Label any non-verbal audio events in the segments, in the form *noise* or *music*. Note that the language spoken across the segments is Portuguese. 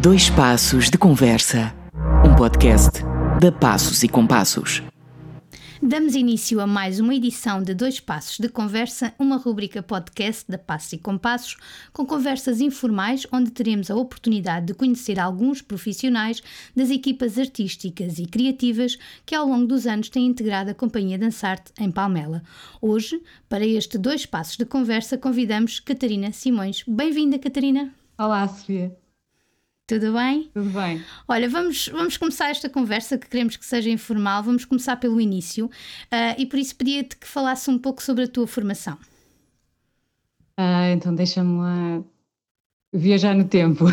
Dois Passos de Conversa, um podcast da Passos e Compassos. Damos início a mais uma edição de Dois Passos de Conversa, uma rubrica podcast da Passos e Compassos, com conversas informais onde teremos a oportunidade de conhecer alguns profissionais das equipas artísticas e criativas que ao longo dos anos têm integrado a Companhia Dançarte em Palmela. Hoje, para este Dois Passos de Conversa, convidamos Catarina Simões. Bem-vinda, Catarina. Olá, Sofia. Tudo bem? Tudo bem. Olha, vamos, vamos começar esta conversa que queremos que seja informal. Vamos começar pelo início uh, e por isso pedia-te que falasse um pouco sobre a tua formação. Ah, então deixa-me lá viajar no tempo.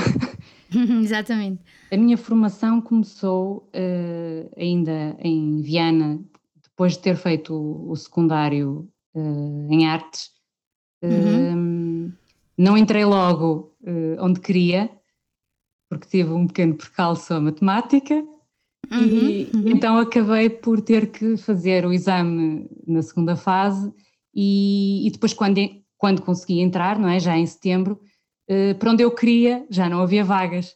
*laughs* Exatamente. A minha formação começou uh, ainda em Viana, depois de ter feito o, o secundário uh, em artes. Uhum. não entrei logo onde queria, porque tive um pequeno percalço a matemática uhum, e uhum. então acabei por ter que fazer o exame na segunda fase e, e, depois quando, quando consegui entrar, não é, já em setembro, uh, para onde eu queria já não havia vagas.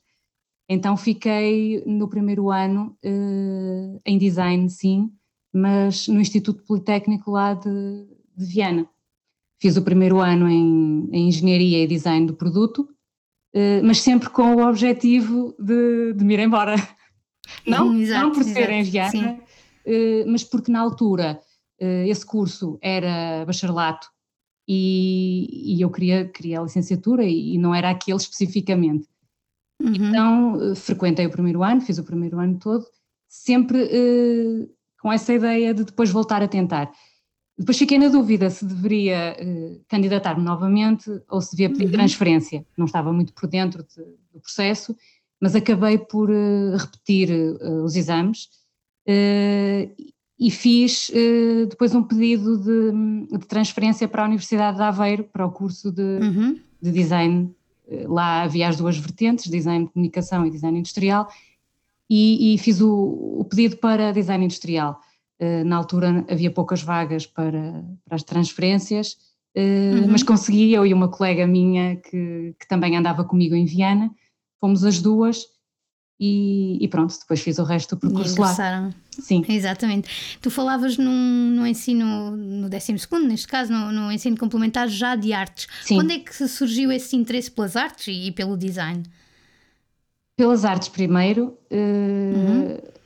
Então fiquei no primeiro ano uh, em design, sim, mas no Instituto Politécnico lá de, de Viana. Fiz o primeiro ano em, em Engenharia e Design do Produto eh, mas sempre com o objetivo de, de me ir embora. Não, exato, não por ser em Viana, uh, mas porque na altura uh, esse curso era bacharelato e, e, eu queria, queria a licenciatura e, e não era aquele especificamente. Uhum. Então frequentei o primeiro ano, fiz o primeiro ano todo, sempre com essa ideia de depois voltar a tentar. Depois fiquei na dúvida se deveria uh, candidatar-me novamente ou se devia pedir uhum. transferência. Não estava muito por dentro de, do processo, mas acabei por uh, repetir uh, os exames e fiz depois um pedido de, de, transferência para a Universidade de Aveiro, para o curso de, uhum. de design. Lá havia as duas vertentes, design de comunicação e design industrial, e, e fiz o, o pedido para design industrial eh, na altura havia poucas vagas para, para as transferências, eh, uhum. mas consegui, eu e uma colega minha que, que também andava comigo em Viana, fomos as duas e, e, pronto, depois fiz o resto do percurso lá. Sim. Exatamente. Tu falavas num, no ensino, no 12 neste caso, no, no, ensino complementar já de artes. Sim. Quando é que surgiu esse interesse pelas artes e, e pelo design? Pelas artes primeiro, uh, uhum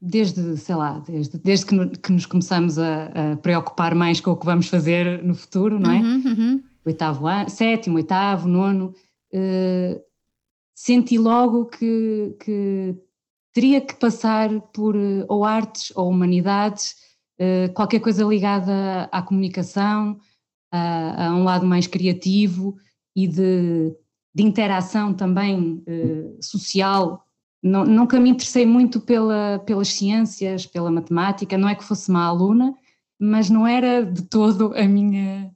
desde, sei lá, desde, desde que, no, que nos começamos a, a, preocupar mais com o que vamos fazer no futuro, não é? Uhum, uhum. Oitavo ano, sétimo, oitavo, nono, uh, senti logo que, que teria que passar por uh, ou artes ou humanidades, uh, qualquer coisa ligada à comunicação, a, a, um lado mais criativo e de, de interação também social não, nunca me interessei muito pela, pelas ciências, pela matemática, não é que fosse má aluna, mas não era de todo a minha,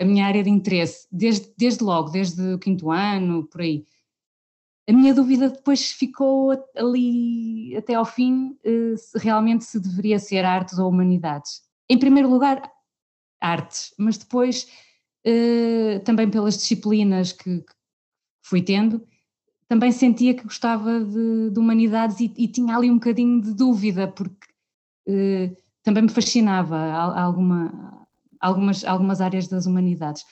a minha área de interesse, desde, desde logo, desde o quinto ano, por aí. A minha dúvida depois ficou ali até ao fim, eh, se realmente se deveria ser artes ou humanidades. Em primeiro lugar, artes, mas depois eh, também pelas disciplinas que, que fui tendo, também sentia que gostava de, de humanidades e, e, tinha ali um bocadinho de dúvida, porque eh, também me fascinava alguma, algumas, algumas áreas das humanidades.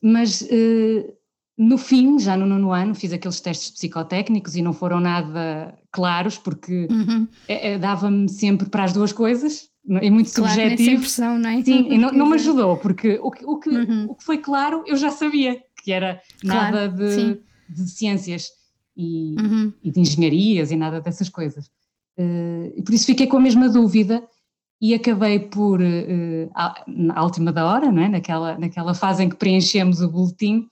Mas eh, no fim, já no nono ano, fiz aqueles testes psicotécnicos e não foram nada claros, porque uhum. é, dava-me sempre para as duas coisas, é muito claro, subjetivo. Pressão, não é? Sim, e não, não, me *laughs* ajudou, porque o, o, que, uhum. o que foi claro eu já sabia, que era claro, nada de. Sim de ciências e, uhum. e, de engenharias e nada dessas coisas. Uh, e por isso fiquei com a mesma dúvida e acabei por, uh, à, à última da hora, não é? naquela, naquela fase em que preenchemos o boletim,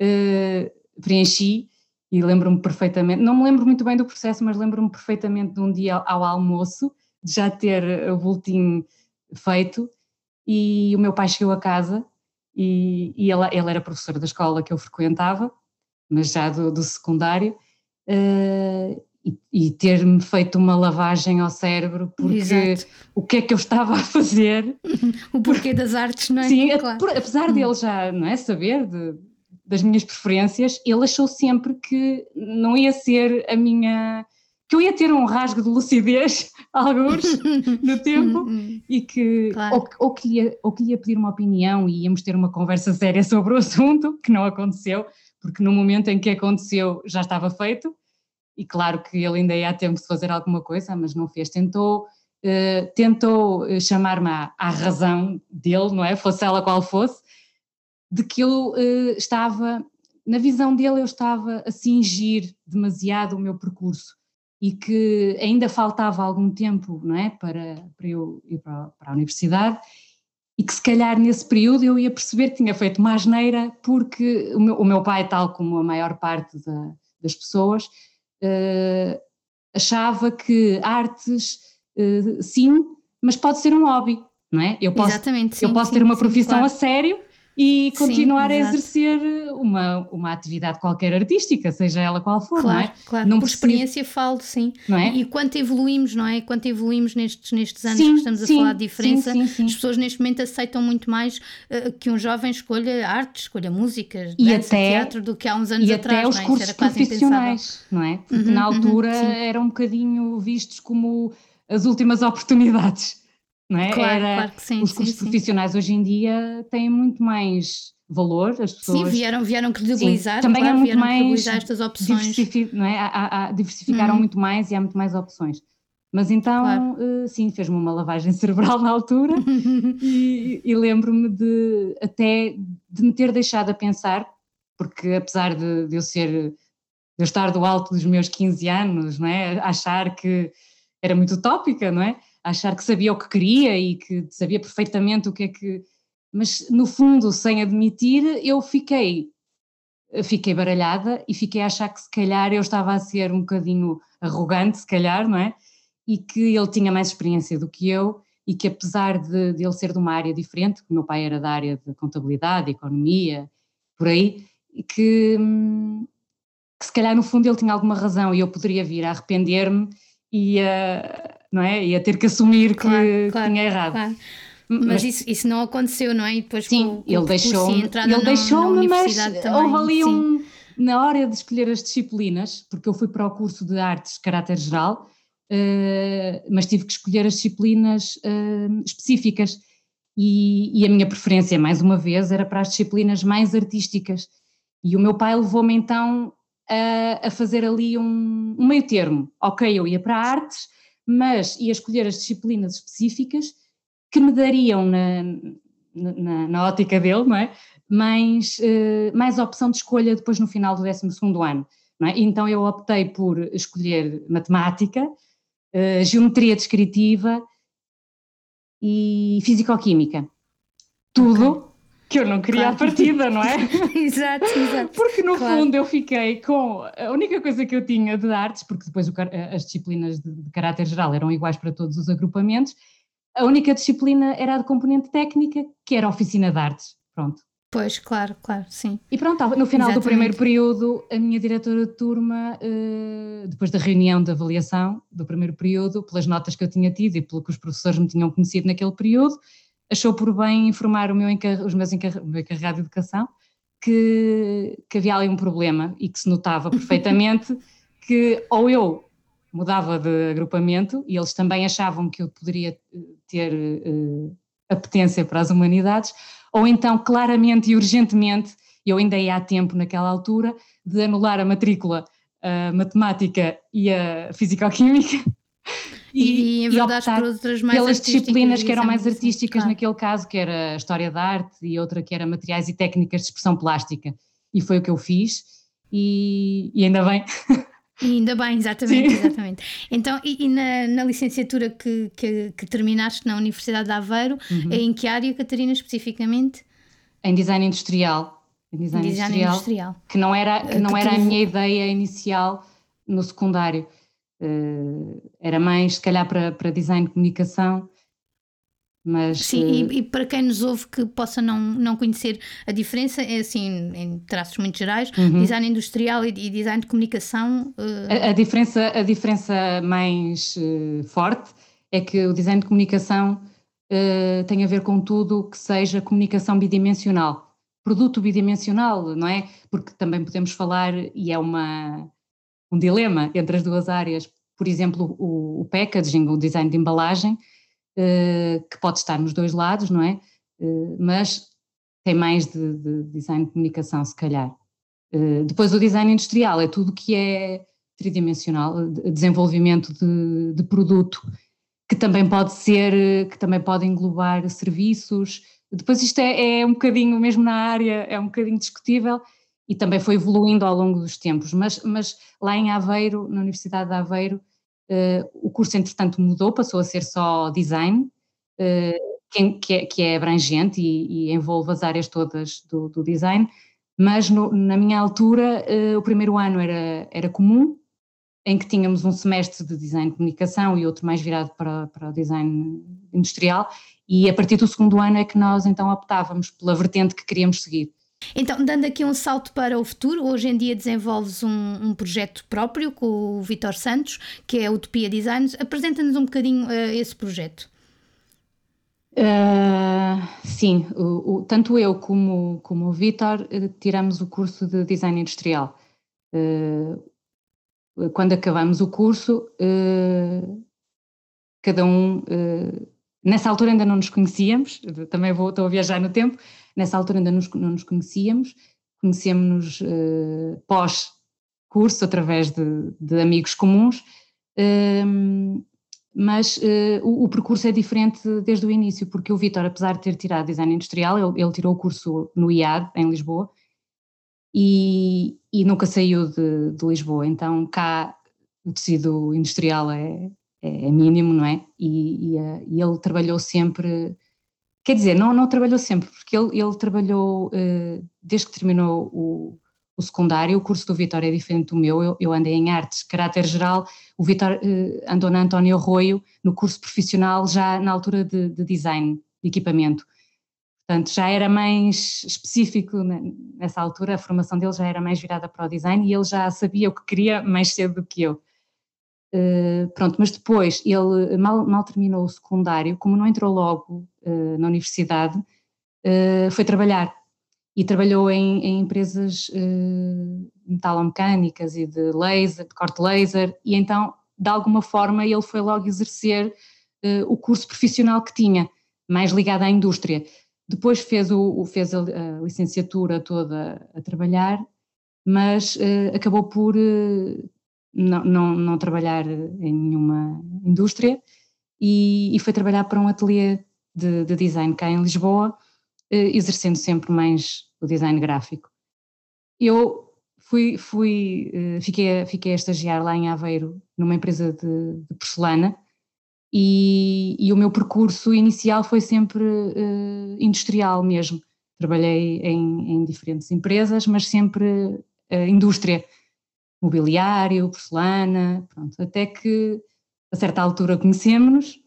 uh, preenchi e lembro-me perfeitamente, não me lembro muito bem do processo, mas lembro-me perfeitamente de um dia ao, ao almoço, de já ter o boletim feito e o meu pai chegou a casa e, e ele, ele era professor da escola que eu frequentava mas já do, do secundário, uh, e, e ter-me feito uma lavagem ao cérebro, porque Exato. o que é que eu estava a fazer. *laughs* o porquê das artes, não é? Sim, claro. por, apesar hum. dele já não é, saber de, das minhas preferências, ele achou sempre que não ia ser a minha. que eu ia ter um rasgo de lucidez, *laughs* alguns, *laughs* no tempo, uhum. e que. Claro. Ou, ou, que ia, ou que ia pedir uma opinião e íamos ter uma conversa séria sobre o assunto, que não aconteceu, porque no momento em que aconteceu já estava feito, e claro que ele ainda ia a tempo de fazer alguma coisa, mas não fez. Tentou. Uh, tentou chamar-me à, à razão dele, não é? Fosse ela qual fosse, de que eu uh, estava, na visão dele, eu estava a cingir demasiado o meu percurso e que ainda faltava algum tempo, não é, para, para eu ir para, para a universidade e que se calhar nesse período eu ia perceber que tinha feito uma asneira porque o meu, o meu pai, tal como a maior parte da, das pessoas, uh, achava que artes, uh, sim, mas pode ser um hobby, não é? Eu posso, Exatamente, sim, eu posso sim, ter uma sim, profissão claro. a sério e continuar Sim, a exercer uma, uma atividade qualquer artística, seja ela qual for, claro, não é? Claro, não por experiência falo, sim. Não é? E quanto evoluímos, não é? Quanto evoluímos nestes, nestes anos sim, que estamos sim, a falar de diferença, sim, as pessoas neste momento aceitam muito mais uh, que um jovem escolha arte, escolha músicas, e dança, até, teatro do que há uns anos e atrás. até os não é? cursos profissionais, não é? Porque uhum, na altura uhum, eram um bocadinho vistos como as últimas oportunidades. Não é? Claro, Era, claro que sim. os cursos sim, profissionais sim. hoje em dia têm muito mais valor, as pessoas. Sim, vieram, vieram credibilizar, sim, também claro, há muito mais credibilizar estas opções. Diversific, não é? há, há, diversificaram uhum. muito mais e há muito mais opções. Mas então, claro. uh, sim, fez-me uma lavagem *laughs* cerebral na altura *laughs* e, e lembro-me de até de me ter deixado a pensar, porque apesar de, de eu ser, de eu estar do alto dos meus 15 anos, não é? Achar que era muito utópica, não é? Achar que sabia o que queria e que sabia perfeitamente o que é que mas no fundo, sem admitir, eu fiquei fiquei baralhada e fiquei a achar que se calhar eu estava a ser um bocadinho arrogante, se calhar, não é? E que ele tinha mais experiência do que eu e que apesar de, de ele ser de uma área diferente, que o meu pai era da área de contabilidade, economia, por aí, que, que se calhar no fundo ele tinha alguma razão e eu poderia vir a arrepender-me e a, não é? e a ter que assumir claro, que, claro, tinha errado. Claro. Mas, mas, isso, isso não aconteceu, não é? E depois sim, com, ele deixou-me, ele deixou-me, mas houve ali um, na hora de escolher as disciplinas, porque eu fui para o curso de artes de caráter geral, uh, mas tive que escolher as disciplinas uh, específicas e, e, a minha preferência, mais uma vez, era para as disciplinas mais artísticas e o meu pai levou-me então a, a, fazer ali um, um meio termo, ok, eu ia para artes, mas ia escolher as disciplinas específicas que me dariam na, na, na ótica dele, não é? Mais, uh, mais opção de escolha depois no final do 12 ano. É? Então eu optei por escolher matemática, uh, geometria descritiva e fisicoquímica. Tudo okay. Que eu não queria claro. à partida, não é? *laughs* exato, exato. Porque no claro. fundo eu fiquei com a única coisa que eu tinha de artes, porque depois o, as disciplinas de, de caráter geral eram iguais para todos os agrupamentos, a única disciplina era a de componente técnica, que era a oficina de artes. Pronto. Pois, claro, claro, sim. E pronto, no final Exatamente. do primeiro período, a minha diretora de turma, depois da reunião de avaliação do primeiro período, pelas notas que eu tinha tido e pelo que os professores me tinham conhecido naquele período, achou por bem informar o meu os meus encar o meu encarregado de educação que, que havia ali um problema e que se notava perfeitamente *laughs* que ou eu mudava de agrupamento e eles também achavam que eu poderia ter uh, apetência para as humanidades, ou então claramente e urgentemente, eu ainda ia a tempo naquela altura, de anular a matrícula a matemática e a fisicoquímica e, e, em verdade, por outras mais pelas disciplinas que eram mais artísticas claro. naquele caso, que era História da Arte e outra que era Materiais e Técnicas de Expressão Plástica. E foi o que eu fiz, e, e ainda bem. E ainda bem, *laughs* exatamente, Sim. exatamente. Então, e, e na, na, licenciatura que, que, que, terminaste na Universidade de Aveiro, uhum. em que área, Catarina, especificamente? Em design industrial. Em design, design industrial, industrial, Que não era, que não que era tu... a minha ideia inicial no secundário. Uh, era mais, se calhar, para, para design de comunicação, mas, Sim, uh... e, e, para quem nos ouve que possa não, não conhecer a diferença, é assim, em traços muito gerais, uhum. design industrial e, e, design de comunicação. Uh... A, a, diferença, a diferença mais uh, forte é que o design de comunicação tem a ver com tudo que seja comunicação bidimensional. produto bidimensional, não é? Porque também podemos falar, e é uma, um dilema entre as duas áreas, por exemplo, o, o packaging, o design de embalagem, uh, que pode estar nos dois lados, não é? Uh, mas tem mais de, de, design de comunicação, se calhar. Uh, depois o design industrial é tudo que é tridimensional, desenvolvimento de, de, produto, que também pode ser, que também pode englobar serviços. Depois isto é, é um bocadinho, mesmo na área, é um bocadinho discutível e também foi evoluindo ao longo dos tempos, mas, mas lá em Aveiro, na Universidade de Aveiro, uh, o curso entretanto mudou, passou a ser só design, uh, que, é, que, é, abrangente e, e, envolve as áreas todas do, do design, mas no, na minha altura uh, o primeiro ano era, era comum, em que tínhamos um semestre de design de comunicação e outro mais virado para, para o design industrial, e a partir do segundo ano é que nós então optávamos pela vertente que queríamos seguir. Então, dando aqui um salto para o futuro, hoje em dia desenvolves um, um projeto próprio com o Vitor Santos, que é a Utopia Designs. Apresenta-nos um bocadinho uh, esse projeto. Uh, sim, o, o, tanto eu como, como o Vitor uh, tiramos o curso de Design Industrial. quando acabamos o curso, cada um Nessa altura ainda não nos conhecíamos, também vou, estou a viajar no tempo, nessa altura ainda nos, não nos conhecíamos, conhecemos-nos uh, pós-curso, através de, de, amigos comuns, uh, mas uh, o, o, percurso é diferente desde o início, porque o Vitor, apesar de ter tirado Design Industrial, ele, ele tirou o curso no IAD, em Lisboa, e, e nunca saiu de, de Lisboa, então cá o tecido industrial é, é, é, mínimo, não é? E, e, eh, e, ele trabalhou sempre, quer dizer, não, não trabalhou sempre, porque ele, ele trabalhou uh, desde que terminou o, o, secundário, o curso do Vitória é diferente do meu, eu, eu andei em artes, caráter geral, o Vitor uh, andou na António Arroio, no curso profissional, já na altura de, de design de equipamento. Portanto, já era mais específico nessa altura, a formação dele já era mais virada para o design e ele já sabia o que queria mais cedo do que eu. Uh, pronto, mas depois ele mal, mal, terminou o secundário, como não entrou logo uh, na universidade, uh, foi trabalhar e trabalhou em, em empresas metalomecânicas e de laser, de corte laser, e então de alguma forma ele foi logo exercer o curso profissional que tinha, mais ligado à indústria. Depois fez, o, fez a, a licenciatura toda a trabalhar, mas acabou por não, não, não trabalhar em nenhuma indústria e, e foi trabalhar para um ateliê de, de, design cá em Lisboa, eh, exercendo sempre mais o design gráfico. Eu fui, fui eh, fiquei, fiquei a estagiar lá em Aveiro, numa empresa de, de porcelana, e, e, o meu percurso inicial foi sempre uh, industrial mesmo. Trabalhei em, em, diferentes empresas, mas sempre indústria mobiliário, porcelana, pronto, até que a certa altura conhecemos-nos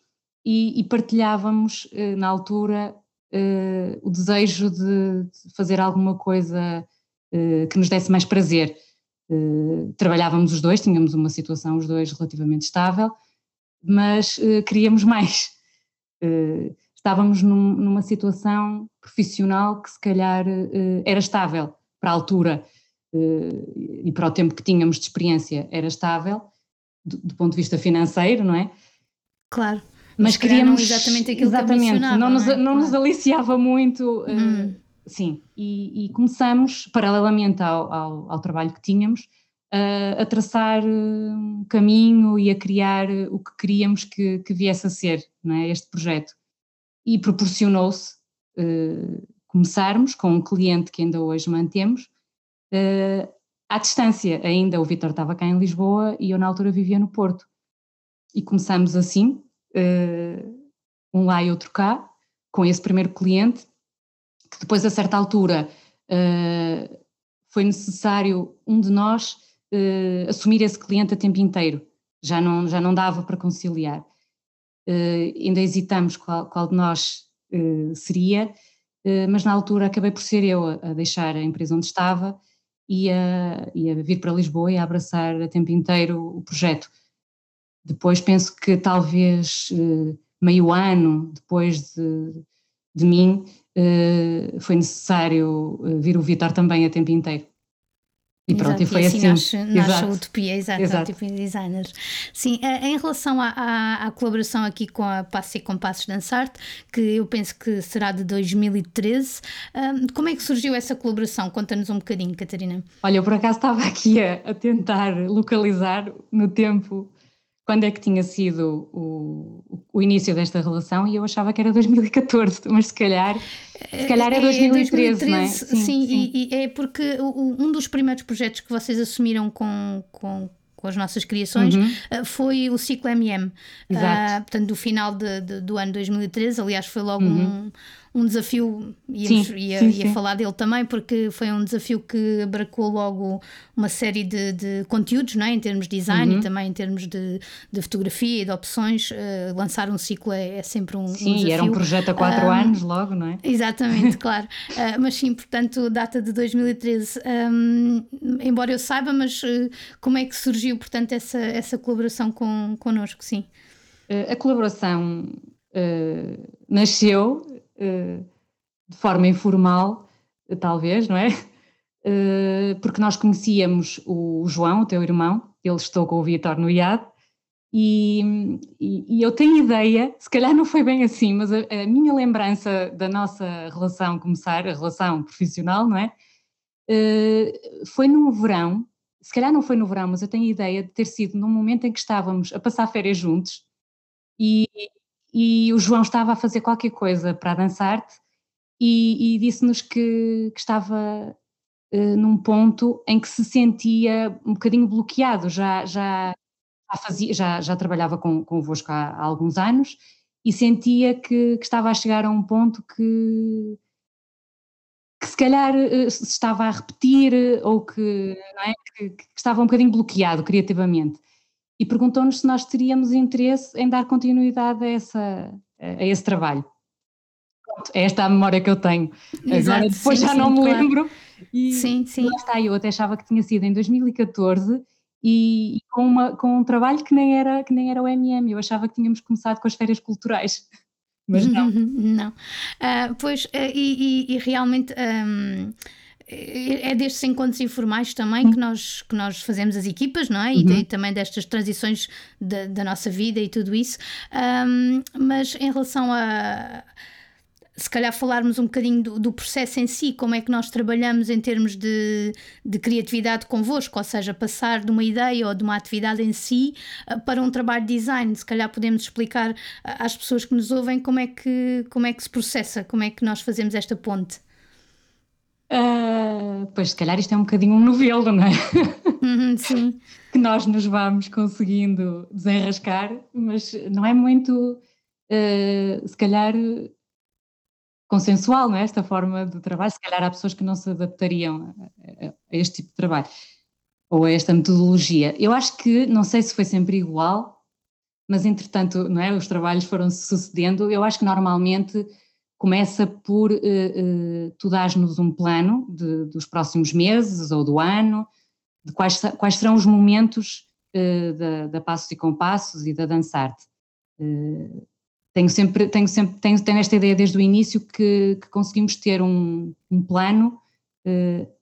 e, e, partilhávamos eh, na altura eh, o desejo de, de, fazer alguma coisa eh, que nos desse mais prazer. trabalhávamos os dois, tínhamos uma situação os dois relativamente estável, mas queríamos mais. estávamos num, numa situação profissional que se calhar era estável para a altura eh, e para o tempo que tínhamos de experiência era estável, do, do ponto de vista financeiro, não é? Claro. Mas, Mas queríamos exatamente aquilo exatamente, que não, não nos, não, é? não claro. nos aliciava muito, uh, sim, e, e, começamos, paralelamente ao, ao, ao trabalho que tínhamos, uh, a traçar um caminho e a criar o que queríamos que, que viesse a ser, não é, este projeto. E proporcionou-se uh, começarmos com um cliente que ainda hoje mantemos, uh, à distância ainda. O Vitor estava cá em Lisboa e eu na altura vivia no Porto. E começamos assim, uh, um lá e outro cá, com esse primeiro cliente, que depois a certa altura uh, foi necessário um de nós uh, assumir esse cliente a tempo inteiro, já não, já não dava para conciliar. ainda hesitamos qual, qual de nós seria, mas na altura acabei por ser eu a deixar a empresa onde estava e a, e a vir para Lisboa e a abraçar a tempo inteiro o projeto. Depois penso que talvez eh, meio ano depois de, de mim, uh, foi necessário vir o Vitor também a tempo inteiro. E pronto, Exato, e foi e assim, assim nasce, nasce a utopia, exato, exato. Utopia Designers. Sim, eh, em relação à, à, à, colaboração aqui com a Passe e Compassos Dançarte, que eu penso que será de 2013, um, como é que surgiu essa colaboração? Conta-nos um bocadinho, Catarina. Olha, eu por acaso estava aqui a, a tentar localizar no tempo quando é que tinha sido o, o início desta relação e eu achava que era 2014, mas se calhar, se calhar é 2013, é, é não é? Sim, sim, sim. E, e, é porque um dos primeiros projetos que vocês assumiram com, com, com as nossas criações uhum. uh, foi o ciclo MM, uh, portanto do final de, de, do ano 2013, aliás foi logo uhum. um um desafio, íamos, sim, ia, sim, ia sim. falar dele também, porque foi um desafio que abracou logo uma série de, de conteúdos, não é? em termos de design uhum. e também em termos de, de fotografia e de opções. Uh, lançar um ciclo é, é sempre um, sim, um desafio. era um projeto a quatro um, anos logo, não é? Exatamente, *laughs* claro. Uh, mas sim, portanto, data de 2013. Um, embora eu saiba, mas uh, como é que surgiu, portanto, essa, essa colaboração com, connosco, sim? a colaboração nasceu de forma informal, eh, talvez, não é? *laughs* Eh, porque nós conhecíamos o João, o teu irmão, ele estou com o Vitor no IAD, e, e, e, eu tenho ideia, se calhar não foi bem assim, mas a, a, minha lembrança da nossa relação começar, a relação profissional, não é? Uh, foi num verão, se calhar não foi no verão, mas eu tenho ideia de ter sido num momento em que estávamos a passar férias juntos e, e o João estava a fazer qualquer coisa para dançar-te e, e disse-nos que, que, estava uh, num ponto em que se sentia um bocadinho bloqueado, já, já, já, fazia, já, já trabalhava com, convosco há, há alguns anos e sentia que, que, estava a chegar a um ponto que, que se calhar uh, se estava a repetir ou que, é? que, que estava um bocadinho bloqueado criativamente e perguntou-nos se nós teríamos interesse em dar continuidade a, essa, a esse trabalho. Pronto, é esta a memória que eu tenho. Exato, Agora, depois sim, já sim, não me claro. lembro. E sim, sim. lá está, eu até achava que tinha sido em 2014 e, e, com, uma, com um trabalho que nem, era, que nem era o MM. Eu achava que tínhamos começado com as férias culturais. Mas não. *laughs* não. Uh, pois, uh, e, e, e, realmente. Um, é, é destes encontros informais também que nós, que nós fazemos as equipas, não é? E, uhum. também destas transições da, da, nossa vida e tudo isso. Um, mas em relação a se calhar falarmos um bocadinho do, do, processo em si, como é que nós trabalhamos em termos de, de, criatividade convosco, ou seja, passar de uma ideia ou de uma atividade em si uh, para um trabalho de design. Se calhar podemos explicar uh, às pessoas que nos ouvem como é que, como é que se processa, como é que nós fazemos esta ponte. Uh, pois, se calhar isto é um bocadinho um novelo, não é? Uhum, sim. *laughs* que nós nos vamos conseguindo desenrascar, mas não é muito, uh, se calhar, consensual, não é? Esta forma de trabalho. Se calhar há pessoas que não se adaptariam a, a, a este tipo de trabalho ou a esta metodologia. Eu acho que, não sei se foi sempre igual, mas entretanto, não é? Os trabalhos foram se sucedendo. Eu acho que normalmente começa por uh, uh, tu dás-nos um plano de, dos próximos meses ou do ano, de quais, quais serão os momentos uh, da, da, Passos e Compassos e da Dançarte. Tenho sempre, tenho sempre tenho, tenho esta ideia desde o início que, que conseguimos ter um, um plano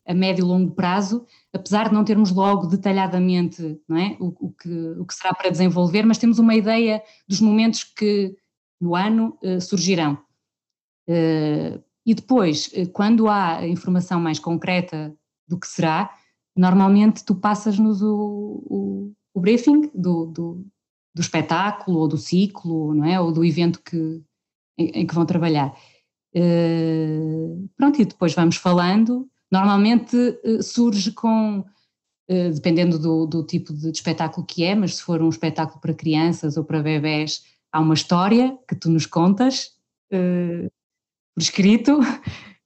a médio e longo prazo, apesar de não termos logo detalhadamente não é, o, o, que, o que será para desenvolver, mas temos uma ideia dos momentos que no ano surgirão. Uh, e depois, eh, quando há informação mais concreta do que será, normalmente tu passas-nos o, o, o, briefing do, do, do, espetáculo ou do ciclo, não é? Ou do evento que, em, em que vão trabalhar. Uh, pronto, e depois vamos falando. Normalmente uh, surge com, uh, dependendo do, do, tipo de espetáculo que é, mas se for um espetáculo para crianças ou para bebés, há uma história que tu nos contas por escrito.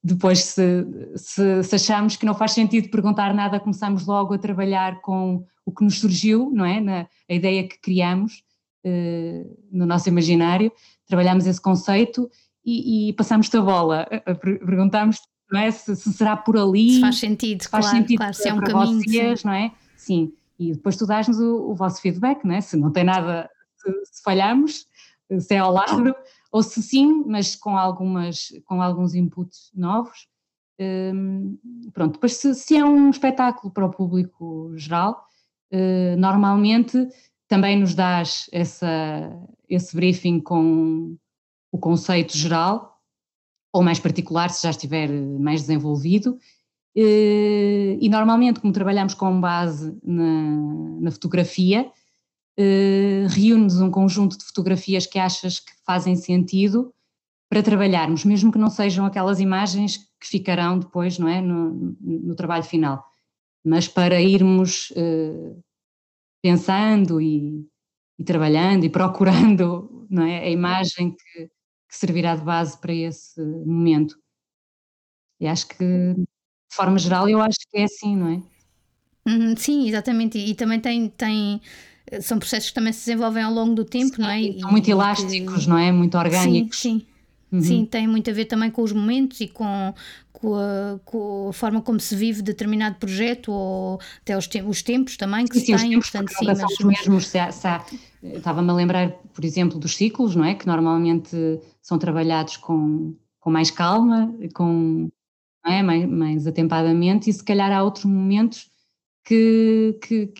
Depois, se, se, se, achamos que não faz sentido perguntar nada, começamos logo a trabalhar com o que nos surgiu, não é? Na, a ideia que criamos uh, no nosso imaginário, trabalhamos esse conceito e, e passamos-te a bola, perguntamos não é? Se, se, será por ali. Se faz sentido, se faz claro, sentido claro, se é um caminho, vocês, sim. não é? Sim, e depois tu dás-nos o, o, vosso feedback, não é? Se não tem nada, se, se falhamos, se é ao lado, ou se sim, mas com, algumas, com alguns inputs novos. Um, pronto, depois se, se, é um espetáculo para o público geral, uh, normalmente também nos dás essa, esse briefing com o conceito geral, ou mais particular, se já estiver mais desenvolvido, uh, e normalmente, como trabalhamos com base na, na fotografia, uh, reúne-nos um conjunto de fotografias que achas que fazem sentido para trabalharmos, mesmo que não sejam aquelas imagens que ficarão depois, não é, no, no trabalho final, mas para irmos uh, pensando e, e, trabalhando e procurando, *laughs* não é, a imagem que, que servirá de base para esse momento. E acho que, de forma geral, eu acho que é assim, não é? Uhum, sim, exatamente. E, e também tem, tem são processos que também se desenvolvem ao longo do tempo, sim, não é? São muito elásticos, que... não é? Muito orgânicos. Sim, sim. Uhum. Sim, tem muito a ver também com os momentos e com, com, a, com a forma como se vive determinado projeto ou até os, te os tempos também que sim, se têm. Portanto, sim, mas... os mesmos. Se se estava-me a lembrar, por exemplo, dos ciclos, não é? Que normalmente são trabalhados com, com mais calma, com é? mais, mais atempadamente, e se calhar há outros momentos que, que,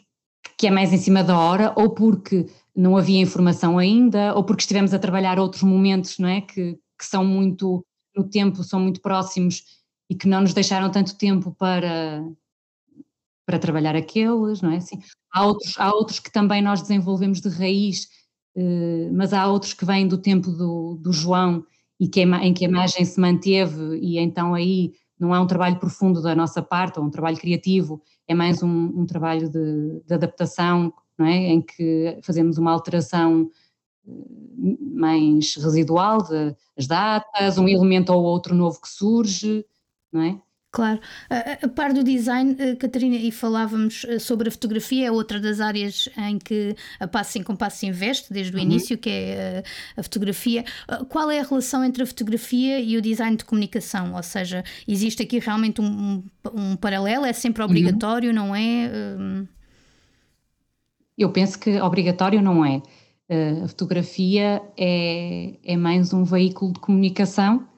que é mais em cima da hora, ou porque não havia informação ainda, ou porque estivemos a trabalhar outros momentos, não é? Que, que são muito, no tempo, são muito próximos e que não nos deixaram tanto tempo para, para trabalhar aqueles, não é? Assim, há, outros, há outros que também nós desenvolvemos de raiz, eh, mas há outros que vêm do tempo do, do João e que, em que a imagem se manteve e então aí não é um trabalho profundo da nossa parte, ou um trabalho criativo, é mais um, um trabalho de, de, adaptação, não é? Em que fazemos uma alteração eh, mais residual das datas, um elemento ou outro novo que surge, não é? Claro. A, par do design, eh, Catarina, e falávamos eh, sobre a fotografia, é outra das áreas em que a Passo em Compasso investe desde o uhum. início, que é a, a, fotografia. Qual é a relação entre a fotografia e o design de comunicação? Ou seja, existe aqui realmente um, um, paralelo? É sempre uhum. obrigatório, uhum. não é? Eu penso que obrigatório não é. A fotografia é, é mais um veículo de comunicação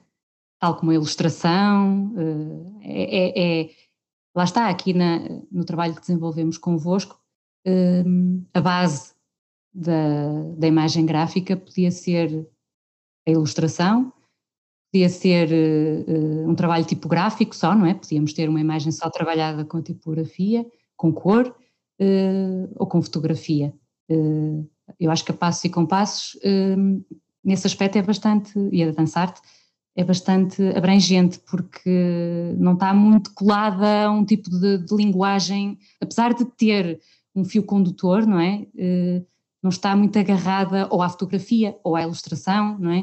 tal como a ilustração, eh, é, é, é lá está, aqui na, no trabalho que desenvolvemos convosco, eh, a base da, da imagem gráfica podia ser a ilustração, podia ser uh, um trabalho tipográfico só, não é? Podíamos ter uma imagem só trabalhada com tipografia, com cor uh, ou com fotografia. Uh, eu acho que a Passos e Compassos, nesse aspecto, é bastante, e a Dançarte, é bastante abrangente, porque não está muito colada a um tipo de, de linguagem, apesar de ter um fio condutor, não é? Uh, não está muito agarrada ou à fotografia ou à ilustração, não é?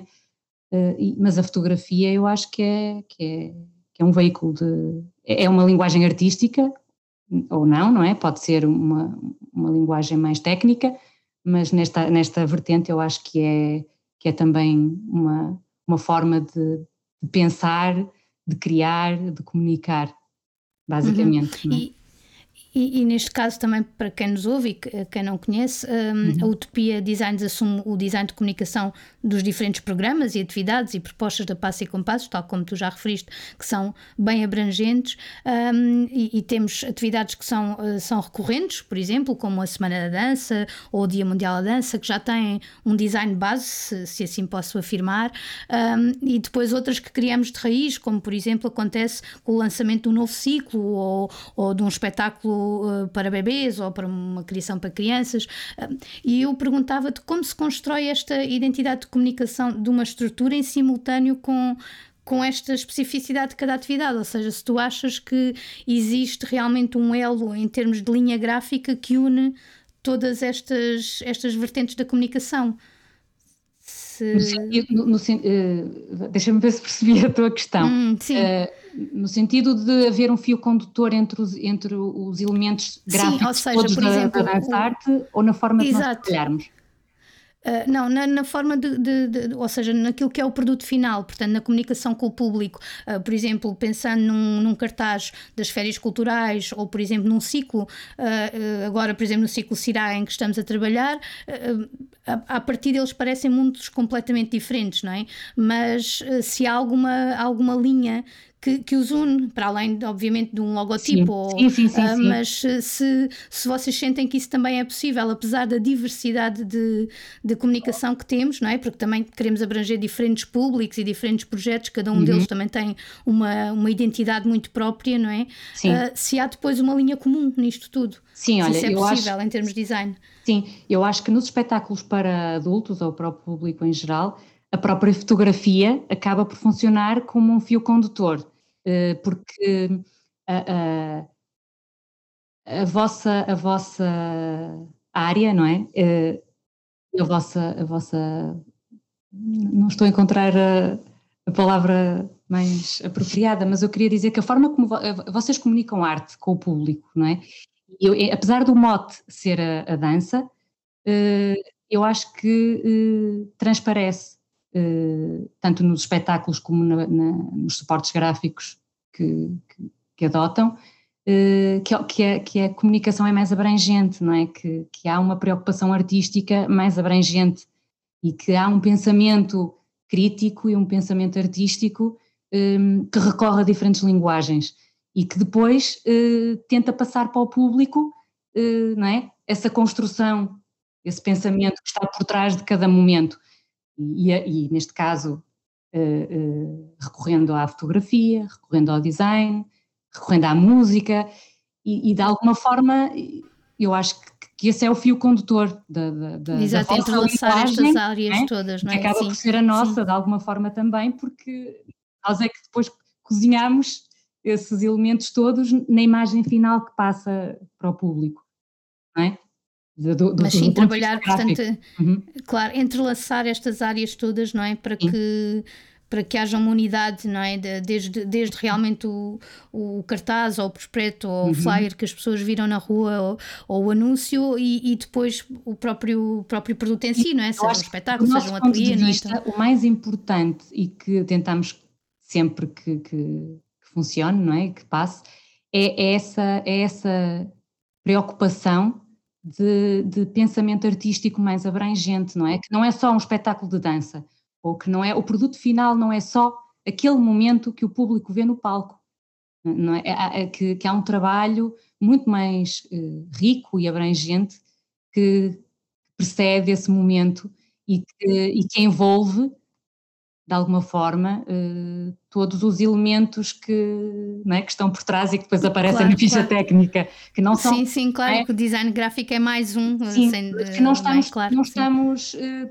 Uh, e, mas a fotografia eu acho que é, que é, que é um veículo de. É, é uma linguagem artística, ou não, não é? Pode ser uma, uma linguagem mais técnica, mas nesta, nesta vertente eu acho que é, que é também uma, uma forma de, de pensar, de criar, de comunicar, basicamente. Uhum. E, e, e, neste caso também para quem nos ouve e quem não conhece, um, uhum. a Utopia Designs assume o design de comunicação dos diferentes programas e atividades e propostas da Passo e Compassos, tal como tu já referiste, que são bem abrangentes um, e, e, temos atividades que são, uh, são recorrentes, por exemplo, como a Semana da Dança ou o Dia Mundial da Dança, que já têm um design base, se, se assim posso afirmar, um, e depois outras que criamos de raiz, como por exemplo acontece com o lançamento de um novo ciclo ou, ou de um espetáculo uh, para bebês ou para uma criação para crianças. Uh, e eu perguntava-te como se constrói esta identidade de comunicação de uma estrutura em simultâneo com com esta especificidade de cada atividade, ou seja, se tu achas que existe realmente um elo em termos de linha gráfica que une todas estas, estas vertentes da comunicação. Se... No, no, no, uh, Deixa-me ver se percebi *laughs* a tua questão. Hum, sim. Uh, no sentido de haver um fio condutor entre os, entre os elementos gráficos Sim, ou seja, todos por exemplo, da arte ou na forma de nós trabalharmos? Uh, não, na, na forma de, de, de, ou seja, naquilo que é o produto final, portanto, na comunicação com o público. Uh, por exemplo, pensando num, num, cartaz das férias culturais ou, por exemplo, num ciclo, uh, agora, por exemplo, no ciclo CIRA em que estamos a trabalhar, a, a partir deles parecem mundos completamente diferentes, não é? Mas se há alguma, alguma linha que, que, os une, para além, obviamente, de um logotipo. Sim, sim, sim, uh, mas se, se vocês sentem que isso também é possível, apesar da diversidade de, de comunicação que temos, não é? Porque também queremos abranger diferentes públicos e diferentes projetos, cada um uhum. deles também tem uma, uma identidade muito própria, não é? Sim. Uh, se há depois uma linha comum nisto tudo. Sim, olha, se é possível acho, em termos de design. Sim, eu acho que nos espetáculos para adultos ou para o público em geral, a própria fotografia acaba por funcionar como um fio condutor, eh, porque a, a, a vossa, a vossa área, não é? Eh, a vossa, a vossa não estou a encontrar a, a, palavra mais apropriada, mas eu queria dizer que a forma como vocês comunicam arte com o público, não é? Eu, apesar do mote ser a, a dança, eh, eu acho que transparece eh, tanto nos espetáculos como na, na, nos suportes gráficos que, que, que adotam, uh, que, é, que a comunicação é mais abrangente, não é? Que, que há uma preocupação artística mais abrangente e que há um pensamento crítico e um pensamento artístico ehm, que recorre a diferentes linguagens e que depois tenta passar para o público não é? essa construção, esse pensamento que está por trás de cada momento e, e neste caso uh, uh, recorrendo à fotografia, recorrendo ao design, recorrendo à música e, e de alguma forma eu acho que, que, esse é o fio condutor da, da, da Exato, da entrelaçar estas áreas né? todas, não é? Acaba sim, por ser a nossa sim. de alguma forma também, porque nós é que depois cozinhamos esses elementos todos na imagem final que passa para o público, não é? Do, do, Mas sim, trabalhar, portanto, uhum. claro, entrelaçar estas áreas todas, não é? Para sim. que para que haja uma unidade, não é? De, desde, desde realmente o, o cartaz ou o prospecto ou uhum. o flyer que as pessoas viram na rua ou, ou o anúncio e, e, depois o próprio, o próprio produto em si, não é? Seja um espetáculo, seja um ateliê. Não é? Então... O mais importante e que tentamos sempre que, que, que funcione, não é? Que passe, é, é essa, é essa preocupação de, de, pensamento artístico mais abrangente, não é? Que não é só um espetáculo de dança, ou que não é o produto final não é só aquele momento que o público vê no palco, não é? é, é que, que, há um trabalho muito mais uh, rico e abrangente que precede esse momento e que, e que envolve de alguma forma, uh, todos os elementos que, é, que estão por trás e que depois aparecem claro, na ficha claro. técnica, que não são... Sim, sim, claro, é? que o design gráfico é mais um, sim, sem, que não estamos, claro, não estamos uh,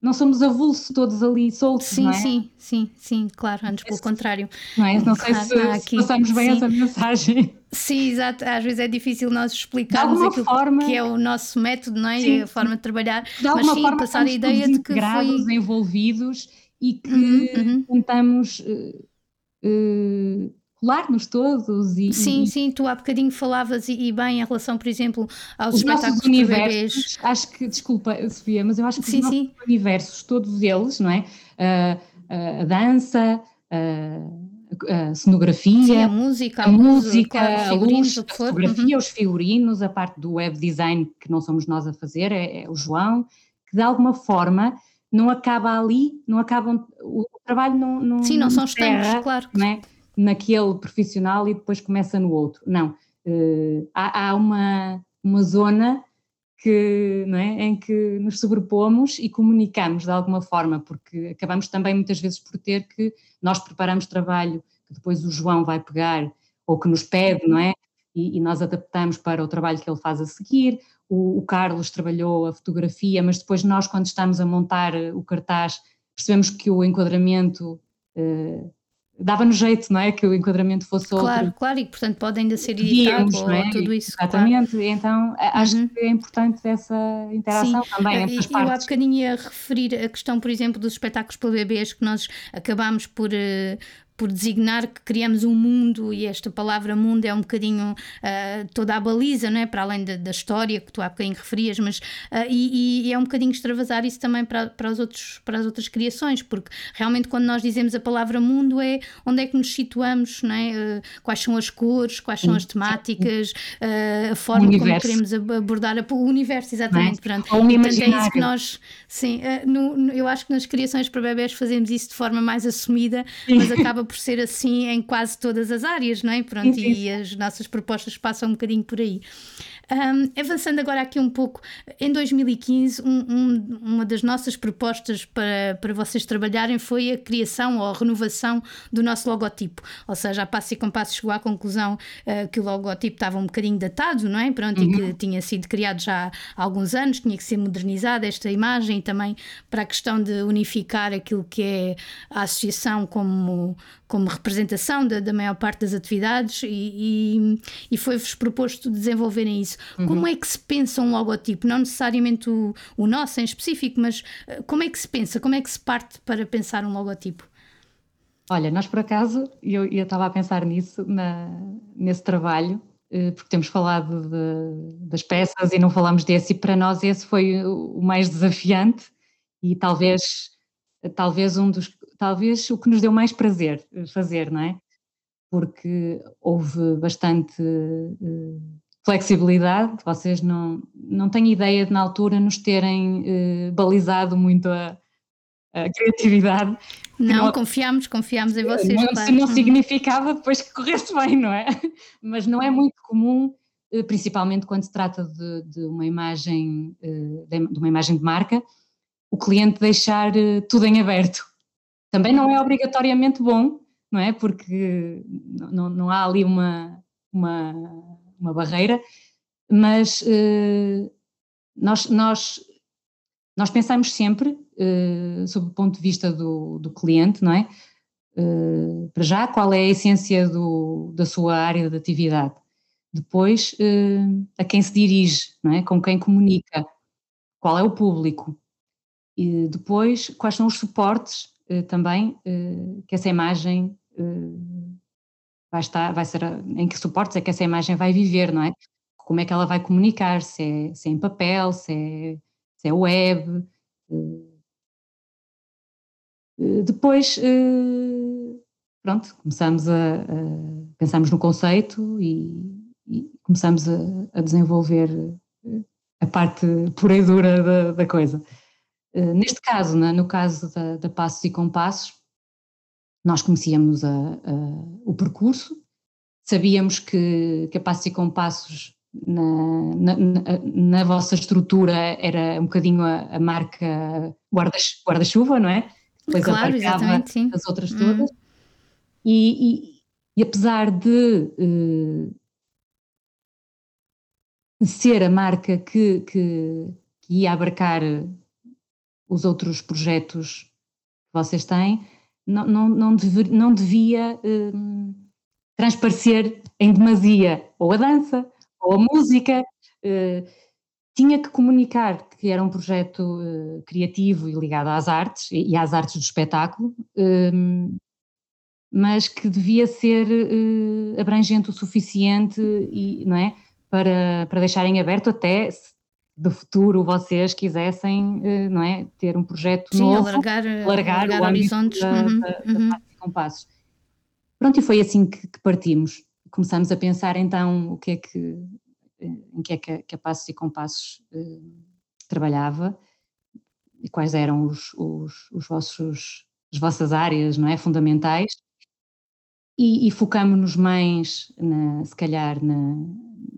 não somos avulsos todos ali soltos, sim, é? Sim, sim, sim, claro, antes pelo contrário. Não é? Não sei se, aqui, se passamos bem sim. essa mensagem. Sim, exato, às vezes é difícil nós explicarmos aquilo forma, que é o nosso método, não é? Sim, a forma de trabalhar, de mas sim, forma, passar a ideia de que foi... envolvidos e que uhum, uhum. tentamos uh, uh, colar-nos todos. E, sim, e, sim, tu há bocadinho falavas e, e, bem em relação, por exemplo, aos os espetáculos nossos universos, Acho que, desculpa, Sofia, mas eu acho que sim, os sim. universos, todos eles, não é? Uh, a dança, a cenografia, sim, a música, a, música, a luz, a fotografia, uhum. os figurinos, a parte do web design que não somos nós a fazer, é, é o João, que de alguma forma não acaba ali, não acabam, o trabalho não, não Sim, não são estanques, claro. Não é? Naquele profissional e depois começa no outro. Não, uh, há, há, uma, uma zona que, não é, em que nos sobrepomos e comunicamos de alguma forma, porque acabamos também muitas vezes por ter que nós preparamos trabalho que depois o João vai pegar ou que nos pede, não é? E, e nós adaptamos para o trabalho que ele faz a seguir, o, o, Carlos trabalhou a fotografia, mas depois nós, quando estamos a montar eh, o cartaz, percebemos que o enquadramento uh, dava-nos jeito, não é? Que o enquadramento fosse outro. Claro, claro, e portanto pode ainda ser editado ou é? tudo isso. Exatamente, claro. então acho uhum. que é importante essa interação Sim. também entre as partes. Eu há bocadinho ia referir a questão, por exemplo, dos espetáculos para bebês que nós acabámos por, por designar que criamos um mundo e esta palavra mundo é um bocadinho uh, toda a baliza, não é? Para além da, da, história que tu há bocadinho referias, mas uh, e, e, é um bocadinho extravasar isso também para, para, os outros, para as outras criações, porque realmente quando nós dizemos a palavra mundo é onde é que nos situamos, não é? Uh, quais são as cores, quais são as temáticas, a forma como queremos abordar o universo, exatamente. É? Pronto. Ou Portanto, é isso que nós, sim, no, no, eu acho que nas criações para bebés fazemos isso de forma mais assumida, mas acaba por ser assim em quase todas as áreas, não é? Pronto, sim, sim. e as nossas propostas passam um bocadinho por aí. Um, avançando agora aqui um pouco, em 2015, um, um, uma das nossas propostas para, para vocês trabalharem foi a criação ou a renovação do nosso logotipo. Ou seja, a Passo e Compasso chegou à conclusão uh, que o logotipo estava um bocadinho datado, não é? Pronto, uhum. e que tinha sido criado já há alguns anos, tinha que ser modernizada esta imagem também para a questão de unificar aquilo que é a associação como, como representação da, da maior parte das atividades e, e, e foi-vos proposto desenvolverem isso. Uhum. Como é que se pensa um logotipo? Não necessariamente o, o nosso em específico, mas eh, como é que se pensa? Como é que se parte para pensar um logotipo? Olha, nós por acaso, eu, eu estava a pensar nisso, na, nesse trabalho, eh, porque temos falado de, das peças e não falamos desse, e para nós esse foi o mais desafiante e talvez, talvez um dos, talvez o que nos deu mais prazer eh, fazer, não é? Porque houve bastante flexibilidade, vocês não, não têm ideia de na altura nos terem uh, balizado muito a, a criatividade. Não, não, confiamos, confiamos em vocês. Não, claro. não significava depois que corresse bem, não é? *laughs* Mas não é muito comum, eh, principalmente quando se trata de, de uma imagem, eh, de uma imagem de marca, o cliente deixar tudo em aberto. Também não é obrigatoriamente bom, não é? Porque não, não há ali uma, uma uma barreira, mas uh, nós, nós, nós pensamos sempre, uh, sob o ponto de vista do, do cliente, não é? Uh, para já, qual é a essência do, da sua área de atividade? Depois, a quem se dirige, não é? Com quem comunica? Qual é o público? E depois, quais são os suportes também que essa imagem vai estar, vai ser, em que suportes é que essa imagem vai viver, não é? Como é que ela vai comunicar, se é, se é em papel, se é, se é web. Eh, depois, eh, pronto, começamos a, a pensamos no conceito e, e começamos a, a, desenvolver eh, a parte pura e dura da, da coisa. Neste caso, no caso da, da Passos e Compassos, nós conhecíamos a, a, o percurso, sabíamos que, que a Passos e Compassos na, na, na, vossa estrutura era um bocadinho a, a marca guarda-chuva, guarda não é? Depois claro, exatamente, sim. as outras hum. todas. Hum. E, e, e, apesar de, uh, ser a marca que, que, que ia abarcar os outros projetos que vocês têm, não, não, não, devia um, transparecer em demasia ou a dança ou a música. Uh, tinha que comunicar que era um projeto uh, criativo e ligado às artes e, e às artes do espetáculo, um, mas que devia ser uh, abrangente o suficiente e, não é, para, para deixarem aberto até do futuro vocês quisessem, eh, não é, ter um projeto Sim, novo, alargar, alargar, alargar o horizontes da, uhum, da, uhum. da compassos. Pronto, e foi assim que, que, partimos. Começamos a pensar então o que é que, em que é que a, que a Passos e Compassos eh, trabalhava e quais eram os, os, os, vossos, as vossas áreas, não é, fundamentais. E, e focamos-nos mais, na, se calhar, na,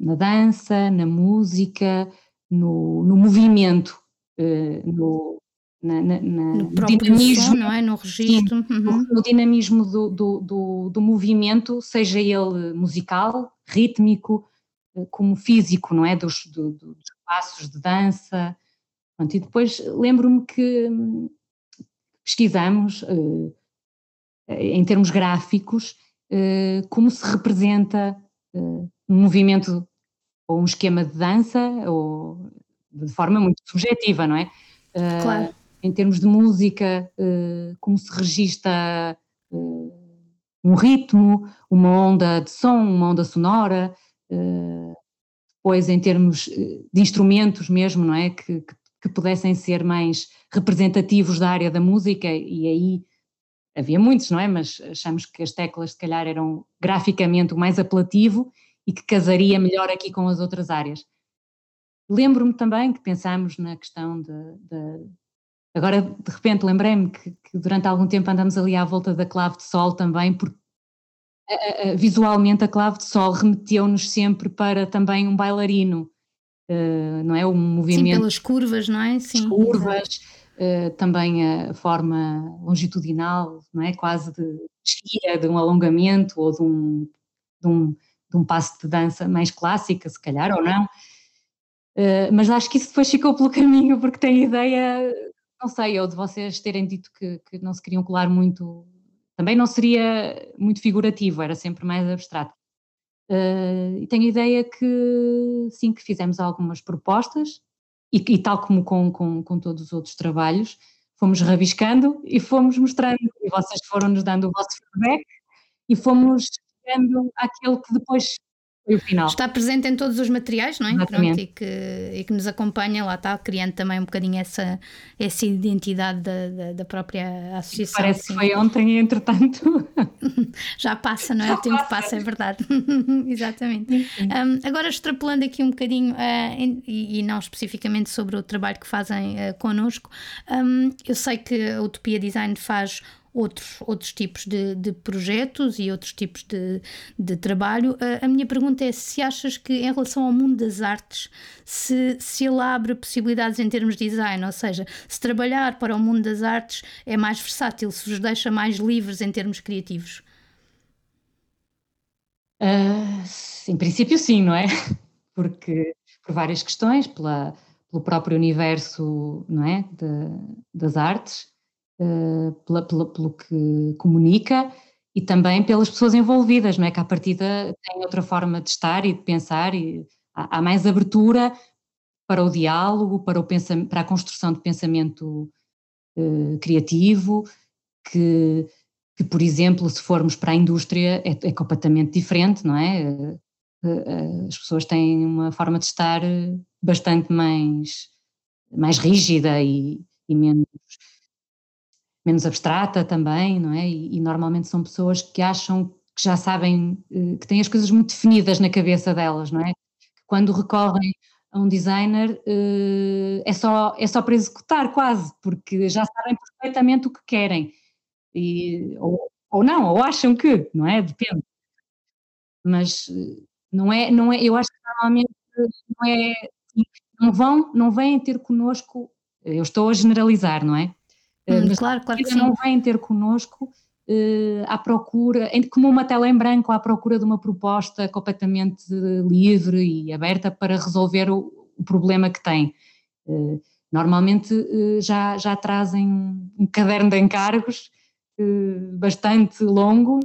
na dança, na música, no, no movimento, uh, no, na, na, no dinamismo, som, não é? No registro. Sim, uhum. no, dinamismo do, do, do, do, movimento, seja ele musical, rítmico, eh, como físico, não é? Dos, do, dos passos de dança. Pronto, e depois lembro-me que hum, pesquisamos, uh, em termos gráficos, como se representa um movimento ou um esquema de dança, ou de forma muito subjetiva, não é? Ah, claro. Uh, em termos de música, uh, como se registra uh, um ritmo, uma onda de som, uma onda sonora, depois em termos de instrumentos mesmo, não é? Que, que, que, pudessem ser mais representativos da área da música e aí havia muitos, não é? Mas achamos que as teclas se calhar eram graficamente o mais apelativo e que casaria melhor aqui com as outras áreas. Lembro-me também que pensámos na questão de, de agora de repente lembrei-me que, que, durante algum tempo andamos ali à volta da clave de sol também, porque visualmente a clave de sol remeteu-nos sempre para também um bailarino, uh, não é? Um movimento. Sim, pelas curvas, não é? Sim. Curvas, uh, também a forma longitudinal, não é? Quase de esquia, de um alongamento ou de um, de um, de um passo de dança mais clássica, se calhar, ou não. Uh, mas acho que isso depois ficou pelo *laughs* caminho, porque tem ideia, não sei, ou de vocês terem dito que, que não se queriam colar muito também não seria muito figurativo, era sempre mais abstrato. Uh, e tenho a ideia que sim, que fizemos algumas propostas e, e tal como com, com, com, todos os outros trabalhos, fomos rabiscando e fomos mostrando, e vocês foram nos dando o vosso feedback e fomos chegando àquele que depois foi o final. Está presente em todos os materiais, não é? Pronto, e, que, e que nos acompanha, lá está, criando também um bocadinho essa, essa identidade da, da, da própria associação. Parece assim. que foi ontem e entretanto. *laughs* Já passa, não é? O tempo passa, é verdade. *laughs* Exatamente. Um, agora, extrapolando aqui um bocadinho, uh, em, e, e, não especificamente sobre o trabalho que fazem uh, connosco, um, eu sei que a Utopia Design faz outros, outros tipos de, de projetos e outros tipos de, de trabalho. A, a, minha pergunta é se achas que, em relação ao mundo das artes, se, se ele abre possibilidades em termos de design, ou seja, se trabalhar para o mundo das artes é mais versátil, se vos deixa mais livres em termos criativos. Uh, em princípio, sim, não é? *laughs* Porque por várias questões, pela, pelo próprio universo não é? De, das artes, uh, pela, pela, pelo que comunica e também pelas pessoas envolvidas, não é? Que a partida tem outra forma de estar e de pensar e há, há mais abertura para o diálogo, para, o para a construção de pensamento uh, criativo, que, que, por exemplo, se formos para a indústria é, é completamente diferente, não é? Uh, as pessoas têm uma forma de estar bastante mais, mais rígida e, e menos menos abstrata também, não é? E, e, normalmente são pessoas que acham que já sabem, eh, que têm as coisas muito definidas na cabeça delas, não é? Quando recorrem a um designer eh, é só, é só para executar quase, porque já sabem perfeitamente o que querem. E, ou, ou não, ou acham que, não é? Depende. Mas eh, não é, não é, eu acho que normalmente não é, não vão, não vêm ter connosco, eu estou a generalizar, não é? Hum, mas claro, claro que não vêm ter connosco uh, à procura, como uma tela em branco, à procura de uma proposta completamente livre e aberta para resolver o, o problema que têm. Uh, normalmente uh, já, já trazem um, um caderno de encargos bastante longo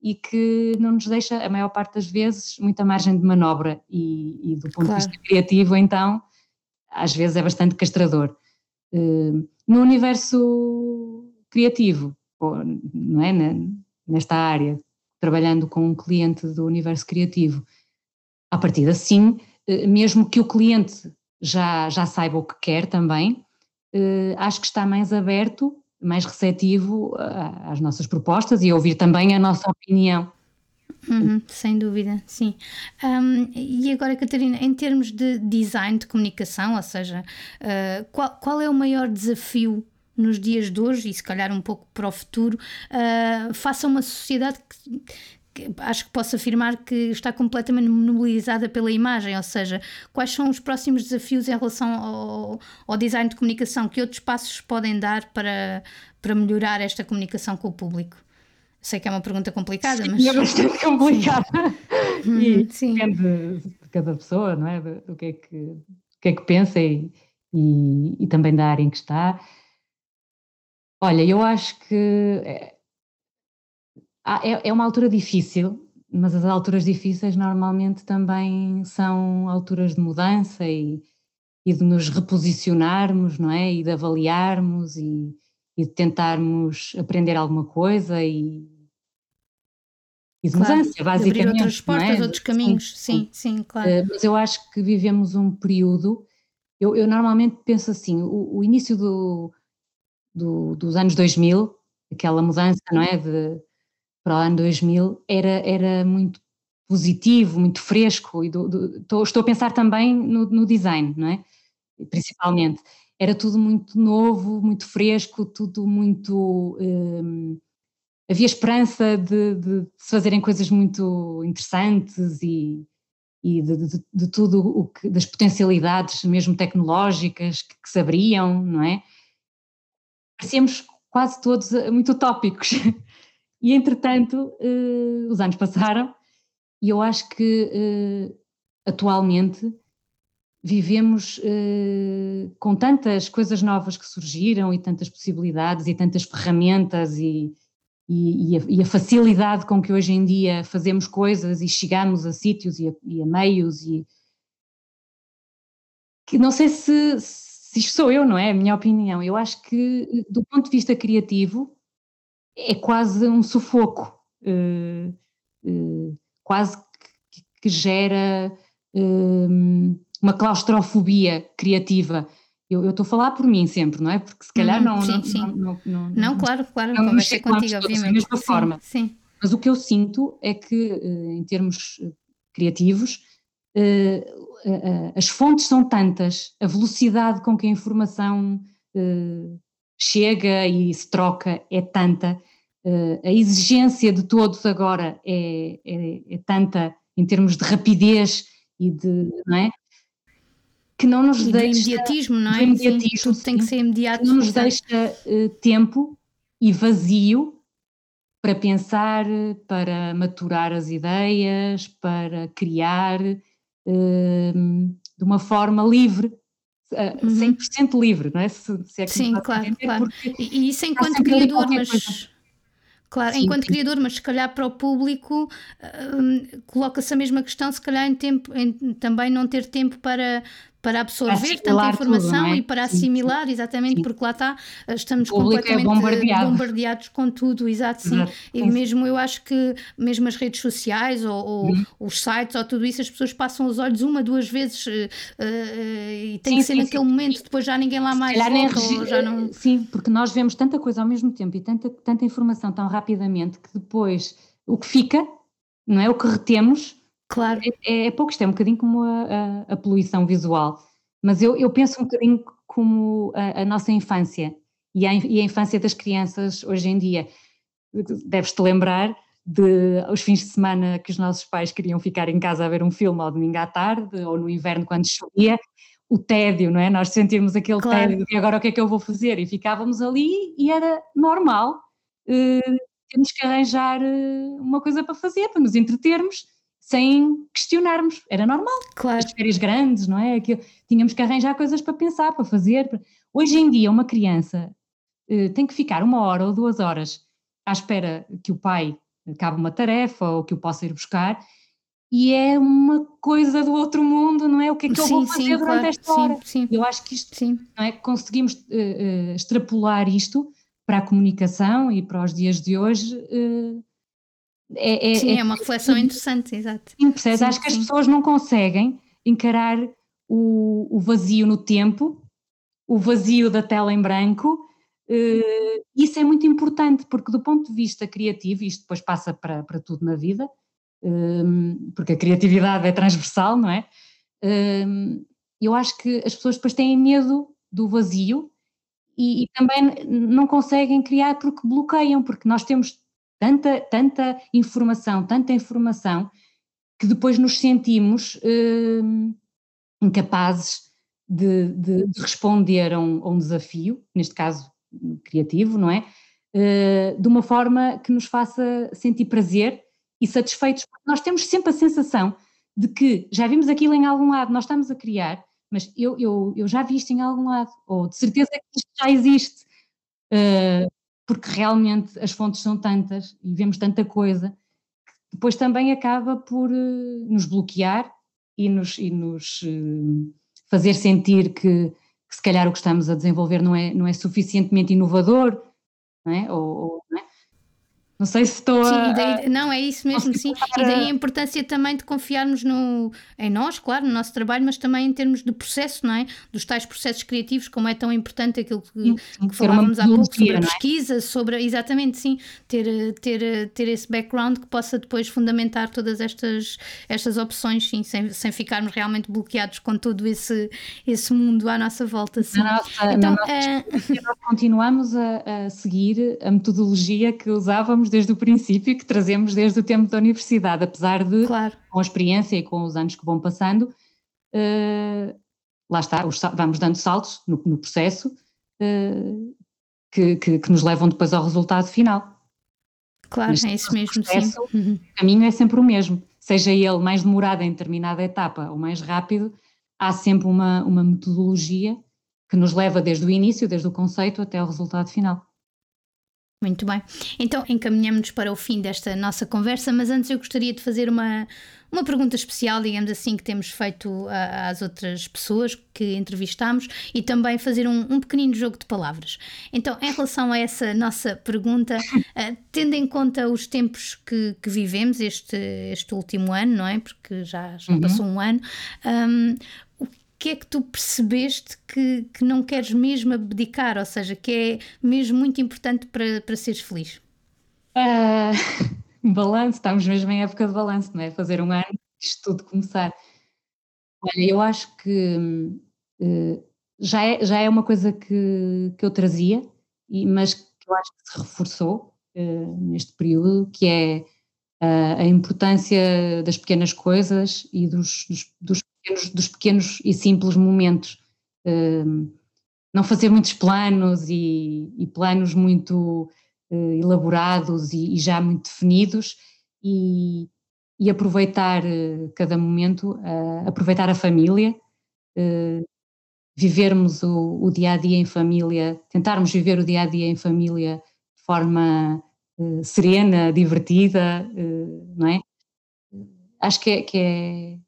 e que não nos deixa, a maior parte das vezes, muita margem de manobra e, e do ponto claro. de vista criativo, então, às vezes é bastante castrador. Uh, no universo criativo, não é? nesta área, trabalhando com um cliente do universo criativo, a partir de assim, eh, mesmo que o cliente já, já saiba o que quer também, eh, acho que está mais aberto, mais receptivo às nossas propostas e a ouvir também a nossa opinião. Uhum, sem dúvida, sim. Um, e agora, Catarina, em termos de design de comunicação, ou seja, uh, qual, qual é o maior desafio nos dias de hoje e se calhar um pouco para o futuro, uh, face a uma sociedade que, acho que posso afirmar que está completamente monopolizada pela imagem, ou seja, quais são os próximos desafios em relação ao, ao design de comunicação, que outros passos podem dar para, para melhorar esta comunicação com o público? Sei que é uma pergunta complicada, sim, mas. É bastante complicada. *laughs* Sim. e sim. depende de cada pessoa, não é? Do que é que, do que, é que pensa e, e, e, também da área em que está. Olha, eu acho que é, é, é uma altura difícil, mas as alturas difíceis normalmente também são alturas de mudança e, e de nos reposicionarmos, não é? E de avaliarmos e e de tentarmos aprender alguma coisa e, e de claro, mudança, basicamente. abrir outras portas, é? outros caminhos, sim, sim, claro. Uh, mas eu acho que vivemos um período, eu, eu normalmente penso assim, o, o início do, do, dos anos 2000, aquela mudança, não é, de, para o ano 2000, era, era muito positivo, muito fresco, e do, do, estou, estou, a pensar também no, no design, não é? Principalmente. Era tudo muito novo, muito fresco, tudo muito... Hum, havia esperança de, de, se fazerem coisas muito interessantes e, e de, de, de, tudo o que, das potencialidades mesmo tecnológicas que, que se abriam, não é? Parecíamos quase todos eh, muito utópicos. *laughs* E entretanto, eh, os anos passaram e eu acho que eh, atualmente vivemos com tantas coisas novas que surgiram e tantas possibilidades e tantas ferramentas e, e, e, a, e, a, facilidade com que hoje em dia fazemos coisas e chegamos a sítios e a, e a meios e que não sei se, se isto sou eu, não é? A minha opinião. Eu acho que do ponto de vista criativo é quase um sufoco, uh, uh, quase que, que gera uh, uma claustrofobia criativa eu estou a falar por mim sempre, não é? Porque se calhar uhum, não, sim, não, sim. Não, não, não, claro, claro, não conversei contigo, obviamente. Da mesma sim, forma. Sim. Mas o que eu sinto é que, eh, em termos eh, criativos, eh, as fontes são tantas, a velocidade com que a informação chega e se troca é tanta, a exigência de todos agora é, é, é tanta em termos de rapidez e de, não é? Que não nos e deixa. imediatismo, não é? Imediatismo, sim, tem que ser imediato. Que não nos deixa uh, tempo e vazio para pensar, para maturar as ideias, para criar uh, de uma forma livre, uh, uhum. 100% livre, não é? Se, se é que Sim, claro, claro. E, e isso enquanto criador, mas. Coisa Claro, sim, enquanto sim. criador, mas se calhar para o público uh, coloca-se a mesma questão, se calhar em tempo, em, também não ter tempo para, para absorver tanta informação tudo, é? e para assimilar, sim, exatamente, sim. porque lá está, estamos é completamente é bombardeado. bombardeados com tudo, exato, sim. Exato. E mesmo eu acho que mesmo as redes sociais ou, ou uhum. os sites ou tudo isso, as pessoas passam os olhos uma, duas vezes uh, uh, e tem sim, que ser naquele momento, depois já ninguém lá mais volta, regi... já não... Sim, porque nós vemos tanta coisa ao mesmo tempo e tanta, tanta informação tão rapidamente que depois o que fica, não é? O que retemos Claro. É, é pouco, isto é um bocadinho como a, a, a poluição visual, mas eu, eu, penso um bocadinho como a, a nossa infância e a, e a, infância das crianças hoje em dia. Deves-te lembrar de os fins de semana que os nossos pais queriam ficar em casa a ver um filme ao domingo à tarde ou no inverno quando chovia, o tédio, não é? Nós sentirmos aquele claro. tédio e agora o que é que eu vou fazer? E ficávamos ali e era normal uh, termos que arranjar uh, uma coisa para fazer, para nos entretermos sem questionarmos, era normal. Claro. As férias grandes, não é? Que tínhamos que arranjar coisas para pensar, para fazer. Hoje em dia, uma criança uh, tem que ficar uma hora ou duas horas à espera que o pai acabe uma tarefa ou que o possa ir buscar e é uma coisa do outro mundo, não é? O que é que eu vou fazer sim, durante claro. esta hora? Sim, sim. Eu acho que isto, sim. não é? Conseguimos uh, uh, extrapolar isto para a comunicação e para os dias de hoje uh, é, é, sim, é, é uma reflexão interessante, exato. Sim, percebes? Sim, Acho que as pessoas não conseguem encarar o, o, vazio no tempo, o vazio da tela em branco. Uh, isso é muito importante, porque do ponto de vista criativo, isto depois passa para, para tudo na vida, um, porque a criatividade é transversal, não é? Um, eu acho que as pessoas depois têm medo do vazio e, e, também não conseguem criar porque bloqueiam, porque nós temos tanta, tanta informação, tanta informação, que depois nos sentimos hum, incapazes de, de, de responder a um, a um, desafio, neste caso criativo, não é? Uh, de uma forma que nos faça sentir prazer e satisfeitos. Nós temos sempre a sensação de que já vimos aquilo em algum lado, nós estamos a criar, mas eu, eu, eu já vi isto em algum lado, ou de certeza que isto já existe. Uh, porque realmente as fontes são tantas e vemos tanta coisa, que depois também acaba por uh, nos bloquear e nos, e nos uh, fazer sentir que, que, se calhar o que estamos a desenvolver não é, não é suficientemente inovador, não é? Ou, ou não é? Não sei se estou sim, a. Daí, não, é isso mesmo, sim. E daí a importância também de confiarmos no, em nós, claro, no nosso trabalho, mas também em termos de processo, não é? Dos tais processos criativos, como é tão importante aquilo que, sim, que falávamos há pouco sobre a é? pesquisa, é? sobre. Exatamente, sim. Ter, ter, ter esse background que possa depois fundamentar todas estas, estas opções, sim, sem, sem ficarmos realmente bloqueados com todo esse, esse mundo à nossa volta. Sim. Na nossa, então, na nossa é... nós continuamos a, a seguir a metodologia que usávamos desde o princípio, que trazemos desde o tempo da universidade, apesar de, claro. com a experiência e com os anos que vão passando, uh, lá está, os, vamos dando saltos no, no processo uh, que, que, que, nos levam depois ao resultado final. Claro, Mas, é isso mesmo, processo. Uhum. O caminho é sempre o mesmo, seja ele mais demorado em determinada etapa ou mais rápido, há sempre uma, uma metodologia que nos leva desde o início, desde o conceito até ao resultado final. Muito bem. Então encaminhamos-nos para o fim desta nossa conversa, mas antes eu gostaria de fazer uma, uma pergunta especial, digamos assim, que temos feito às outras pessoas que entrevistamos e também fazer um, um pequenino jogo de palavras. Então, em relação a essa nossa pergunta, uh, tendo em conta os tempos que, que, vivemos este, este último ano, não é? Porque já, já uhum. passou um ano, um, que é que tu percebeste que, que não queres mesmo abdicar, ou seja, que é mesmo muito importante para, para seres feliz? Uh, *laughs* balanço, estamos mesmo em época de balanço, não é? Fazer um ano, isto tudo começar. Olha, eu acho que uh, já, é, já é uma coisa que, que eu trazia, mas que eu acho que se reforçou uh, neste período, que é a importância das pequenas coisas e dos, dos, dos pequenos, dos pequenos e simples momentos. Uh, não fazer muitos planos e, e planos muito uh, elaborados e, e, já muito definidos e, e aproveitar uh, cada momento, aproveitar a família, eh, vivermos o, o, dia a dia em família, tentarmos viver o dia a dia em família de forma eh, serena, divertida, não é? Acho que é, que é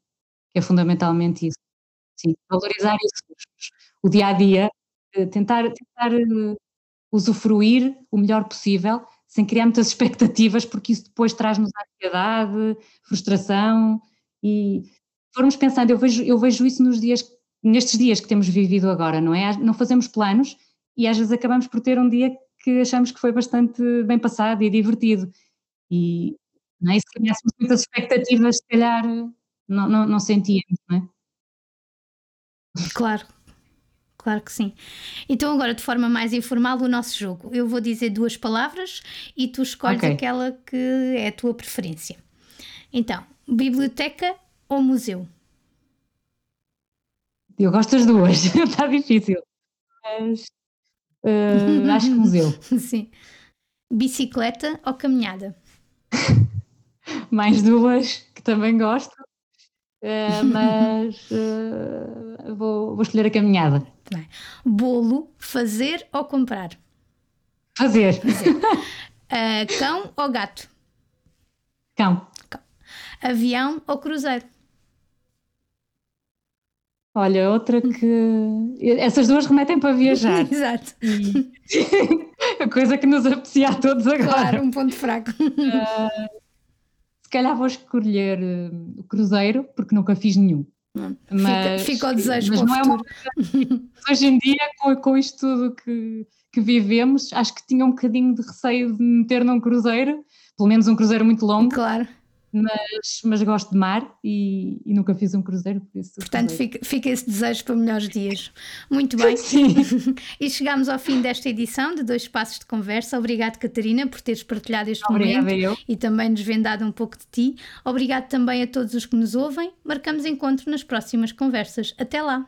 que é fundamentalmente isso. Sim, valorizar isso, o dia a dia, eh, tentar, tentar eh, usufruir o melhor possível, sem criar muitas *laughs* expectativas, porque isso depois traz-nos ansiedade, frustração e formos pensando, eu vejo, eu vejo isso nos dias, nestes dias que temos vivido agora, não é? Não fazemos planos e às vezes acabamos por ter um dia que achamos que foi bastante bem passado e divertido. E não é? se criássemos muitas expectativas, se calhar não, não, não sentíamos, não é? Claro, claro que sim. Então, agora, de forma mais informal, o nosso jogo. Eu vou dizer duas palavras e tu escolhes okay. aquela que é a tua preferência. Então, biblioteca ou museu? Eu gosto das duas, *laughs* está difícil. Mas uh, acho que museu. *laughs* Sim. Bicicleta ou caminhada? *laughs* Mais duas, que também gosto. Uh, mas uh, vou, vou escolher a caminhada. Bem. Bolo, fazer ou comprar? Fazer. fazer. Uh, *laughs* cão ou gato? Cão. cão. Avião ou cruzeiro? Olha, outra que. Essas duas remetem para viajar. *laughs* Exato. *laughs* a coisa que nos aprecia a todos agora. Claro, um ponto fraco. Calhar vou escolher uh, o Cruzeiro, porque nunca fiz nenhum. Hum, mas, fica, fica o desejo mas não é uma Hoje em dia, com, com isto tudo que, que vivemos, acho que tinha um bocadinho de receio de meter num cruzeiro, pelo menos um cruzeiro muito longo. Claro mas, mas gosto de mar e, e nunca fiz um cruzeiro, por isso. Portanto, fica, fica, esse desejo para melhores dias. Muito bem. *laughs* E chegamos ao fim desta edição de Dois Passos de Conversa. Obrigado, Catarina, por teres partilhado este Obrigada momento eu. e também nos vendado um pouco de ti. Obrigado também a todos os que nos ouvem. Marcamos encontro nas próximas conversas. Até lá!